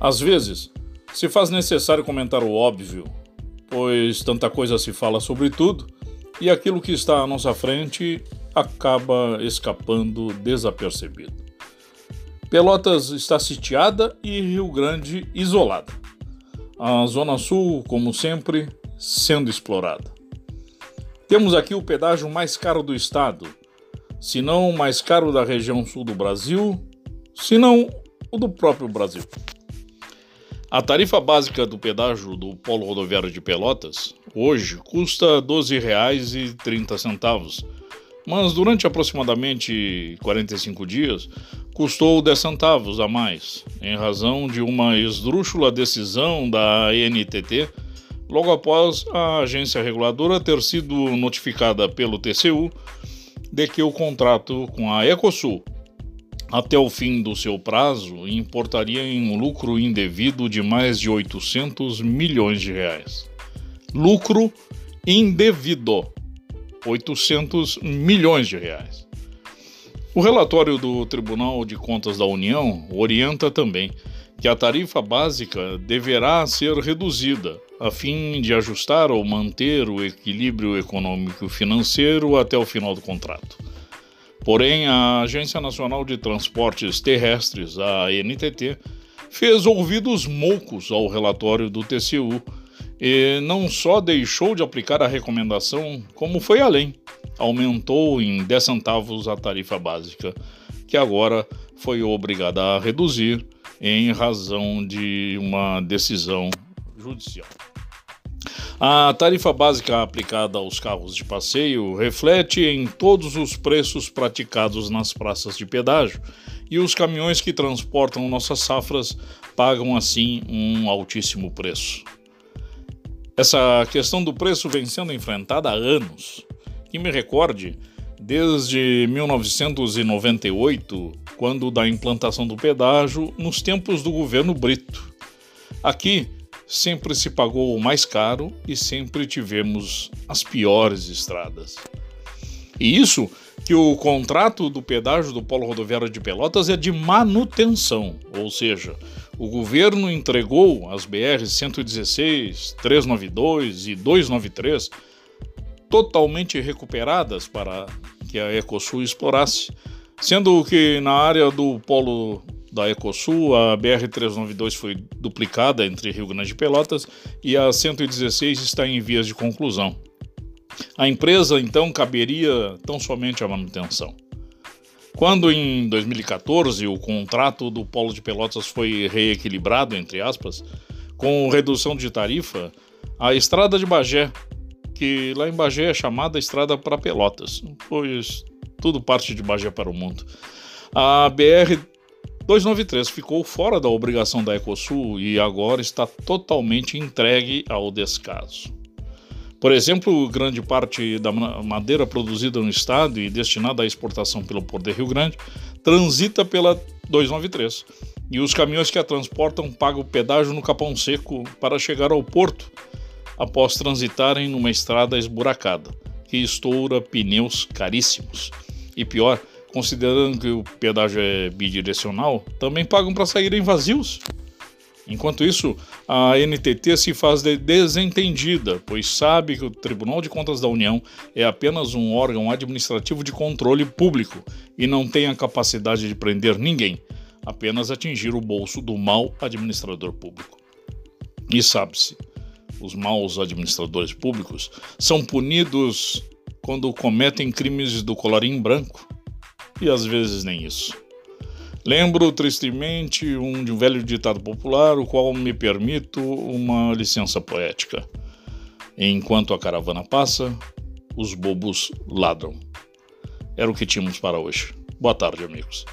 Às vezes, se faz necessário comentar o óbvio, pois tanta coisa se fala sobre tudo e aquilo que está à nossa frente acaba escapando desapercebido. Pelotas está sitiada e Rio Grande isolada. A Zona Sul, como sempre, sendo explorada. Temos aqui o pedágio mais caro do estado, se não o mais caro da região sul do Brasil, se não o do próprio Brasil. A tarifa básica do pedágio do Polo Rodoviário de Pelotas hoje custa R$ 12,30, mas durante aproximadamente 45 dias custou 10 centavos a mais, em razão de uma esdrúxula decisão da ANTT logo após a agência reguladora ter sido notificada pelo TCU de que o contrato com a Ecosul até o fim do seu prazo, importaria em um lucro indevido de mais de 800 milhões de reais. Lucro indevido, 800 milhões de reais. O relatório do Tribunal de Contas da União orienta também que a tarifa básica deverá ser reduzida a fim de ajustar ou manter o equilíbrio econômico financeiro até o final do contrato. Porém, a Agência Nacional de Transportes Terrestres, a ANTT, fez ouvidos moucos ao relatório do TCU e não só deixou de aplicar a recomendação, como foi além. Aumentou em 10 centavos a tarifa básica, que agora foi obrigada a reduzir em razão de uma decisão judicial. A tarifa básica aplicada aos carros de passeio reflete em todos os preços praticados nas praças de pedágio e os caminhões que transportam nossas safras pagam assim um altíssimo preço. Essa questão do preço vem sendo enfrentada há anos. Que me recorde, desde 1998, quando da implantação do pedágio, nos tempos do governo Brito. Aqui, sempre se pagou o mais caro e sempre tivemos as piores estradas. E isso que o contrato do pedágio do Polo Rodoviário de Pelotas é de manutenção, ou seja, o governo entregou as BR 116, 392 e 293 totalmente recuperadas para que a Ecosul explorasse, sendo que na área do Polo da Ecosul, a BR-392 foi duplicada entre Rio Grande e Pelotas e a 116 está em vias de conclusão. A empresa, então, caberia tão somente a manutenção. Quando, em 2014, o contrato do Polo de Pelotas foi reequilibrado, entre aspas, com redução de tarifa, a estrada de Bagé, que lá em Bagé é chamada Estrada para Pelotas, pois tudo parte de Bagé para o mundo. A BR 293 ficou fora da obrigação da Ecosul e agora está totalmente entregue ao descaso. Por exemplo, grande parte da madeira produzida no estado e destinada à exportação pelo Porto de Rio Grande transita pela 293 e os caminhões que a transportam pagam pedágio no Capão Seco para chegar ao porto após transitarem numa estrada esburacada que estoura pneus caríssimos. E pior, considerando que o pedágio é bidirecional, também pagam para saírem vazios. Enquanto isso, a NTT se faz de desentendida, pois sabe que o Tribunal de Contas da União é apenas um órgão administrativo de controle público e não tem a capacidade de prender ninguém, apenas atingir o bolso do mau administrador público. E sabe-se, os maus administradores públicos são punidos quando cometem crimes do colarinho branco e às vezes nem isso. Lembro tristemente um de um velho ditado popular, o qual me permito uma licença poética. Enquanto a caravana passa, os bobos ladram. Era o que tínhamos para hoje. Boa tarde, amigos.